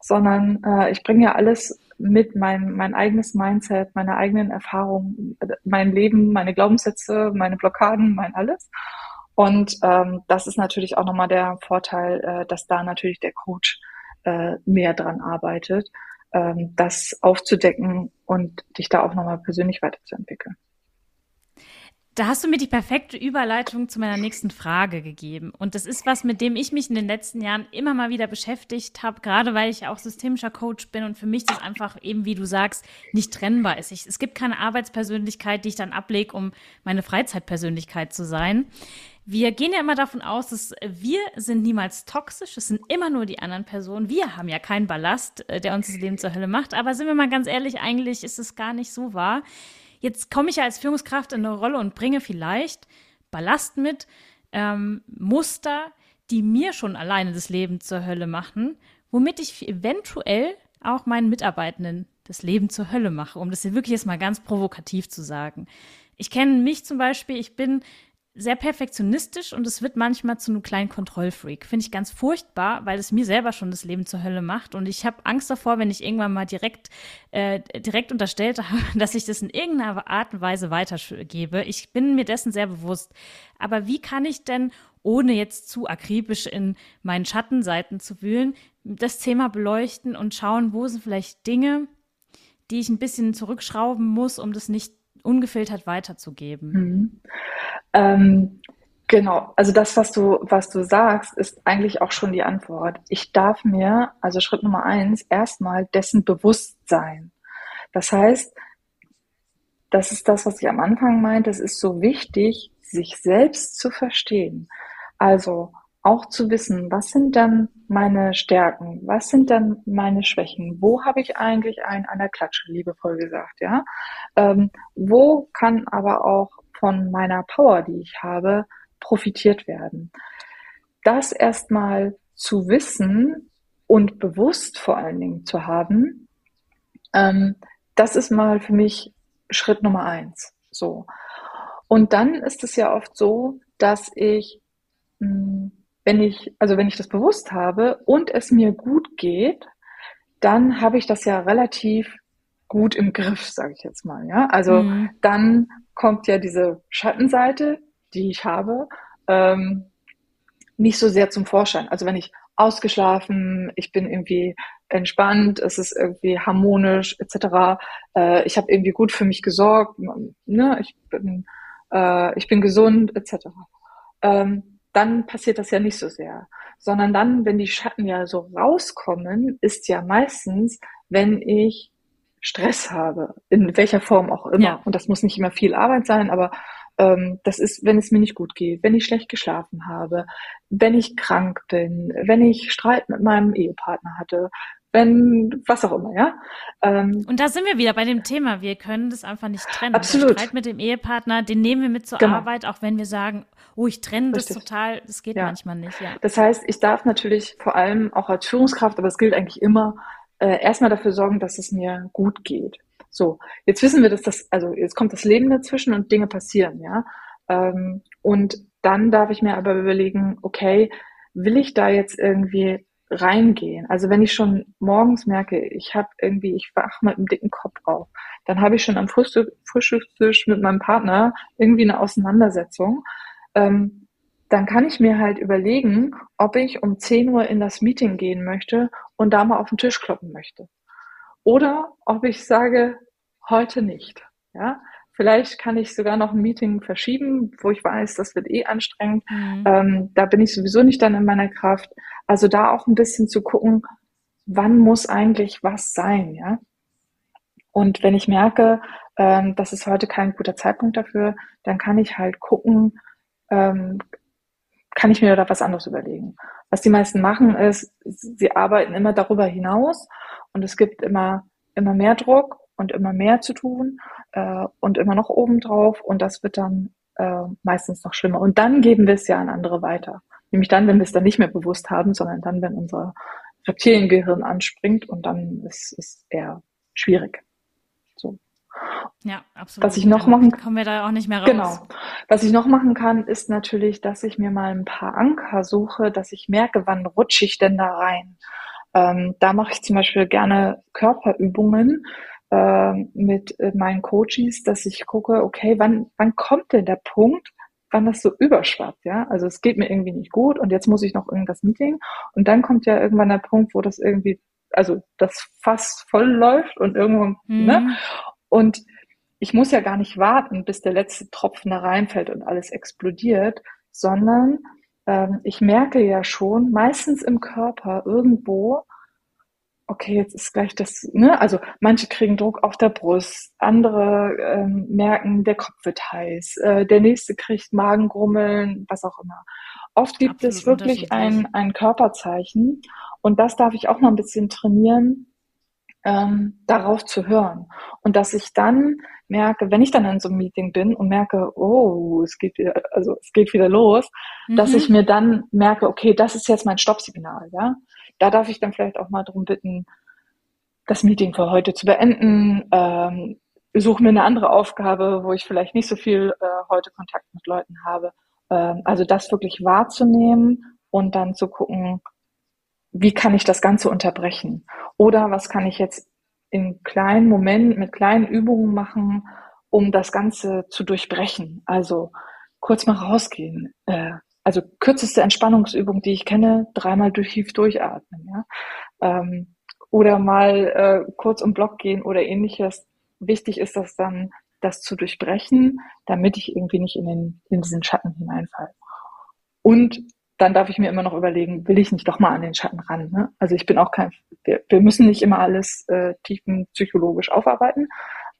sondern äh, ich bringe ja alles mit, mein, mein eigenes Mindset, meine eigenen Erfahrungen, mein Leben, meine Glaubenssätze, meine Blockaden, mein alles. Und ähm, das ist natürlich auch nochmal der Vorteil, äh, dass da natürlich der Coach äh, mehr dran arbeitet, ähm, das aufzudecken und dich da auch nochmal persönlich weiterzuentwickeln. Da hast du mir die perfekte Überleitung zu meiner nächsten Frage gegeben. Und das ist was, mit dem ich mich in den letzten Jahren immer mal wieder beschäftigt habe, gerade weil ich auch systemischer Coach bin und für mich das einfach eben, wie du sagst, nicht trennbar ist. Ich, es gibt keine Arbeitspersönlichkeit, die ich dann ablege, um meine Freizeitpersönlichkeit zu sein. Wir gehen ja immer davon aus, dass wir sind niemals toxisch, es sind immer nur die anderen Personen. Wir haben ja keinen Ballast, äh, der uns das Leben zur Hölle macht. Aber sind wir mal ganz ehrlich, eigentlich ist es gar nicht so wahr. Jetzt komme ich ja als Führungskraft in eine Rolle und bringe vielleicht Ballast mit, ähm, Muster, die mir schon alleine das Leben zur Hölle machen, womit ich eventuell auch meinen Mitarbeitenden das Leben zur Hölle mache, um das hier wirklich jetzt mal ganz provokativ zu sagen. Ich kenne mich zum Beispiel, ich bin sehr perfektionistisch und es wird manchmal zu einem kleinen Kontrollfreak. Finde ich ganz furchtbar, weil es mir selber schon das Leben zur Hölle macht. Und ich habe Angst davor, wenn ich irgendwann mal direkt, äh, direkt unterstellt habe, dass ich das in irgendeiner Art und Weise weitergebe. Ich bin mir dessen sehr bewusst. Aber wie kann ich denn, ohne jetzt zu akribisch in meinen Schattenseiten zu wühlen, das Thema beleuchten und schauen, wo sind vielleicht Dinge, die ich ein bisschen zurückschrauben muss, um das nicht ungefiltert weiterzugeben? Mhm. Ähm, genau, also das, was du, was du sagst, ist eigentlich auch schon die Antwort. Ich darf mir, also Schritt Nummer eins, erstmal dessen bewusst sein. Das heißt, das ist das, was ich am Anfang meinte, es ist so wichtig, sich selbst zu verstehen. Also auch zu wissen, was sind dann meine Stärken, was sind dann meine Schwächen, wo habe ich eigentlich einen an der Klatsche, liebevoll gesagt, ja, ähm, wo kann aber auch von meiner Power, die ich habe, profitiert werden. Das erstmal zu wissen und bewusst vor allen Dingen zu haben, ähm, das ist mal für mich Schritt Nummer eins. So. Und dann ist es ja oft so, dass ich mh, hm, wenn ich, also wenn ich das bewusst habe und es mir gut geht, dann habe ich das ja relativ gut im Griff, sage ich jetzt mal. Ja, also mhm. dann kommt ja diese Schattenseite, die ich habe, ähm, nicht so sehr zum Vorschein. Also wenn ich ausgeschlafen, ich bin irgendwie entspannt, es ist irgendwie harmonisch etc. Äh, ich habe irgendwie gut für mich gesorgt, ne? ich bin äh, ich bin gesund etc. Ähm, dann passiert das ja nicht so sehr. Sondern dann, wenn die Schatten ja so rauskommen, ist ja meistens, wenn ich Stress habe, in welcher Form auch immer. Ja. Und das muss nicht immer viel Arbeit sein, aber ähm, das ist, wenn es mir nicht gut geht, wenn ich schlecht geschlafen habe, wenn ich krank bin, wenn ich Streit mit meinem Ehepartner hatte, wenn, was auch immer, ja. Ähm, und da sind wir wieder bei dem Thema, wir können das einfach nicht trennen. Absolut. Der Streit mit dem Ehepartner, den nehmen wir mit zur genau. Arbeit, auch wenn wir sagen, oh, ich trenne das total, das geht ja. manchmal nicht, ja. Das heißt, ich darf natürlich vor allem auch als Führungskraft, aber es gilt eigentlich immer, äh, erstmal dafür sorgen, dass es mir gut geht. So, jetzt wissen wir, dass das, also jetzt kommt das Leben dazwischen und Dinge passieren, ja. Ähm, und dann darf ich mir aber überlegen, okay, will ich da jetzt irgendwie reingehen. Also wenn ich schon morgens merke, ich habe irgendwie, ich wach mit einem dicken Kopf auf, dann habe ich schon am Frühstück, Frühstückstisch mit meinem Partner irgendwie eine Auseinandersetzung. Ähm, dann kann ich mir halt überlegen, ob ich um 10 Uhr in das Meeting gehen möchte und da mal auf den Tisch kloppen möchte. Oder ob ich sage, heute nicht. Ja, Vielleicht kann ich sogar noch ein Meeting verschieben, wo ich weiß, das wird eh anstrengend. Mhm. Ähm, da bin ich sowieso nicht dann in meiner Kraft. Also da auch ein bisschen zu gucken, wann muss eigentlich was sein, ja? Und wenn ich merke, ähm, das ist heute kein guter Zeitpunkt dafür, dann kann ich halt gucken, ähm, kann ich mir da was anderes überlegen. Was die meisten machen ist, sie arbeiten immer darüber hinaus und es gibt immer, immer mehr Druck und immer mehr zu tun äh, und immer noch obendrauf und das wird dann äh, meistens noch schlimmer. Und dann geben wir es ja an andere weiter. Nämlich dann, wenn wir es dann nicht mehr bewusst haben, sondern dann, wenn unser Reptiliengehirn anspringt und dann ist es eher schwierig. So. Ja, absolut. Was ich noch machen kann, kommen wir da auch nicht mehr raus. Genau. Was ich noch machen kann, ist natürlich, dass ich mir mal ein paar Anker suche, dass ich merke, wann rutsche ich denn da rein. Ähm, da mache ich zum Beispiel gerne Körperübungen, ähm, mit äh, meinen Coaches, dass ich gucke, okay, wann, wann kommt denn der Punkt, wann das so überschwappt, ja? Also es geht mir irgendwie nicht gut und jetzt muss ich noch irgendwas Meeting und dann kommt ja irgendwann der Punkt, wo das irgendwie, also das Fass voll läuft und irgendwann, mhm. ne? Und ich muss ja gar nicht warten, bis der letzte Tropfen da reinfällt und alles explodiert, sondern ähm, ich merke ja schon, meistens im Körper irgendwo, okay, jetzt ist gleich das, ne? Also manche kriegen Druck auf der Brust, andere ähm, merken, der Kopf wird heiß, äh, der nächste kriegt Magengrummeln, was auch immer. Oft gibt Absolut es wirklich ein, ein Körperzeichen und das darf ich auch noch ein bisschen trainieren, ähm, darauf zu hören. Und dass ich dann merke, wenn ich dann in so einem Meeting bin und merke, oh, es geht wieder, also es geht wieder los, mhm. dass ich mir dann merke, okay, das ist jetzt mein Stoppsignal, ja da darf ich dann vielleicht auch mal darum bitten, das Meeting für heute zu beenden, ähm, suche mir eine andere Aufgabe, wo ich vielleicht nicht so viel äh, heute Kontakt mit Leuten habe. Ähm, also das wirklich wahrzunehmen und dann zu gucken, wie kann ich das Ganze unterbrechen? Oder was kann ich jetzt in kleinen Momenten mit kleinen Übungen machen, um das Ganze zu durchbrechen? Also kurz mal rausgehen. Äh, also kürzeste Entspannungsübung, die ich kenne, dreimal durch tief durchatmen. Ja? Ähm, oder mal äh, kurz um Block gehen oder ähnliches. Wichtig ist das dann, das zu durchbrechen, damit ich irgendwie nicht in, den, in diesen Schatten hineinfalle. Und dann darf ich mir immer noch überlegen, will ich nicht doch mal an den Schatten ran? Ne? Also ich bin auch kein, wir, wir müssen nicht immer alles äh, tiefenpsychologisch aufarbeiten,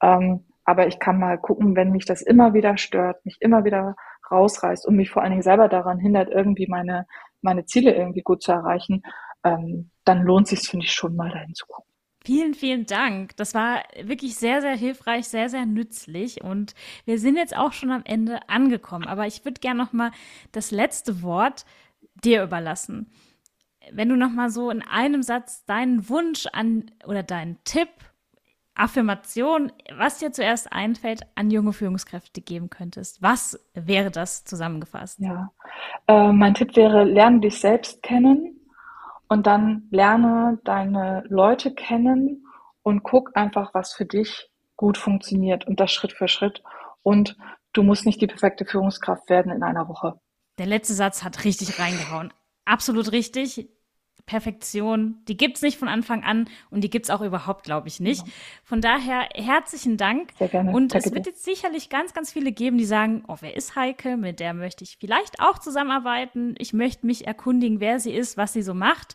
ähm, aber ich kann mal gucken, wenn mich das immer wieder stört, mich immer wieder rausreißt und mich vor allen Dingen selber daran hindert, irgendwie meine, meine Ziele irgendwie gut zu erreichen, ähm, dann lohnt sich finde ich, schon mal dahin zu gucken. Vielen, vielen Dank. Das war wirklich sehr, sehr hilfreich, sehr, sehr nützlich. Und wir sind jetzt auch schon am Ende angekommen. Aber ich würde gerne noch mal das letzte Wort dir überlassen. Wenn du noch mal so in einem Satz deinen Wunsch an oder deinen Tipp, Affirmation, was dir zuerst einfällt, an junge Führungskräfte geben könntest, was wäre das zusammengefasst? Ja, äh, mein Tipp wäre, lerne dich selbst kennen und dann lerne deine Leute kennen und guck einfach, was für dich gut funktioniert und das Schritt für Schritt. Und du musst nicht die perfekte Führungskraft werden in einer Woche. Der letzte Satz hat richtig reingehauen. Absolut richtig. Perfektion, die gibt's nicht von Anfang an und die gibt's auch überhaupt, glaube ich, nicht. Von daher herzlichen Dank. Sehr gerne. Und Danke es wird dir. jetzt sicherlich ganz, ganz viele geben, die sagen, oh, wer ist Heike? Mit der möchte ich vielleicht auch zusammenarbeiten. Ich möchte mich erkundigen, wer sie ist, was sie so macht.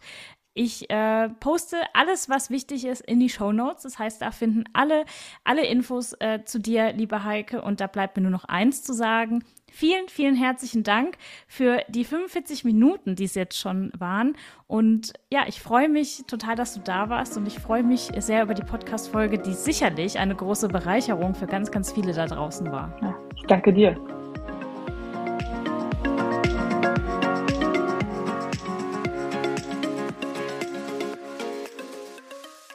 Ich äh, poste alles, was wichtig ist, in die Show Notes. Das heißt, da finden alle, alle Infos äh, zu dir, liebe Heike. Und da bleibt mir nur noch eins zu sagen. Vielen, vielen herzlichen Dank für die 45 Minuten, die es jetzt schon waren. Und ja, ich freue mich total, dass du da warst und ich freue mich sehr über die Podcast-Folge, die sicherlich eine große Bereicherung für ganz, ganz viele da draußen war. Ja, ich danke dir.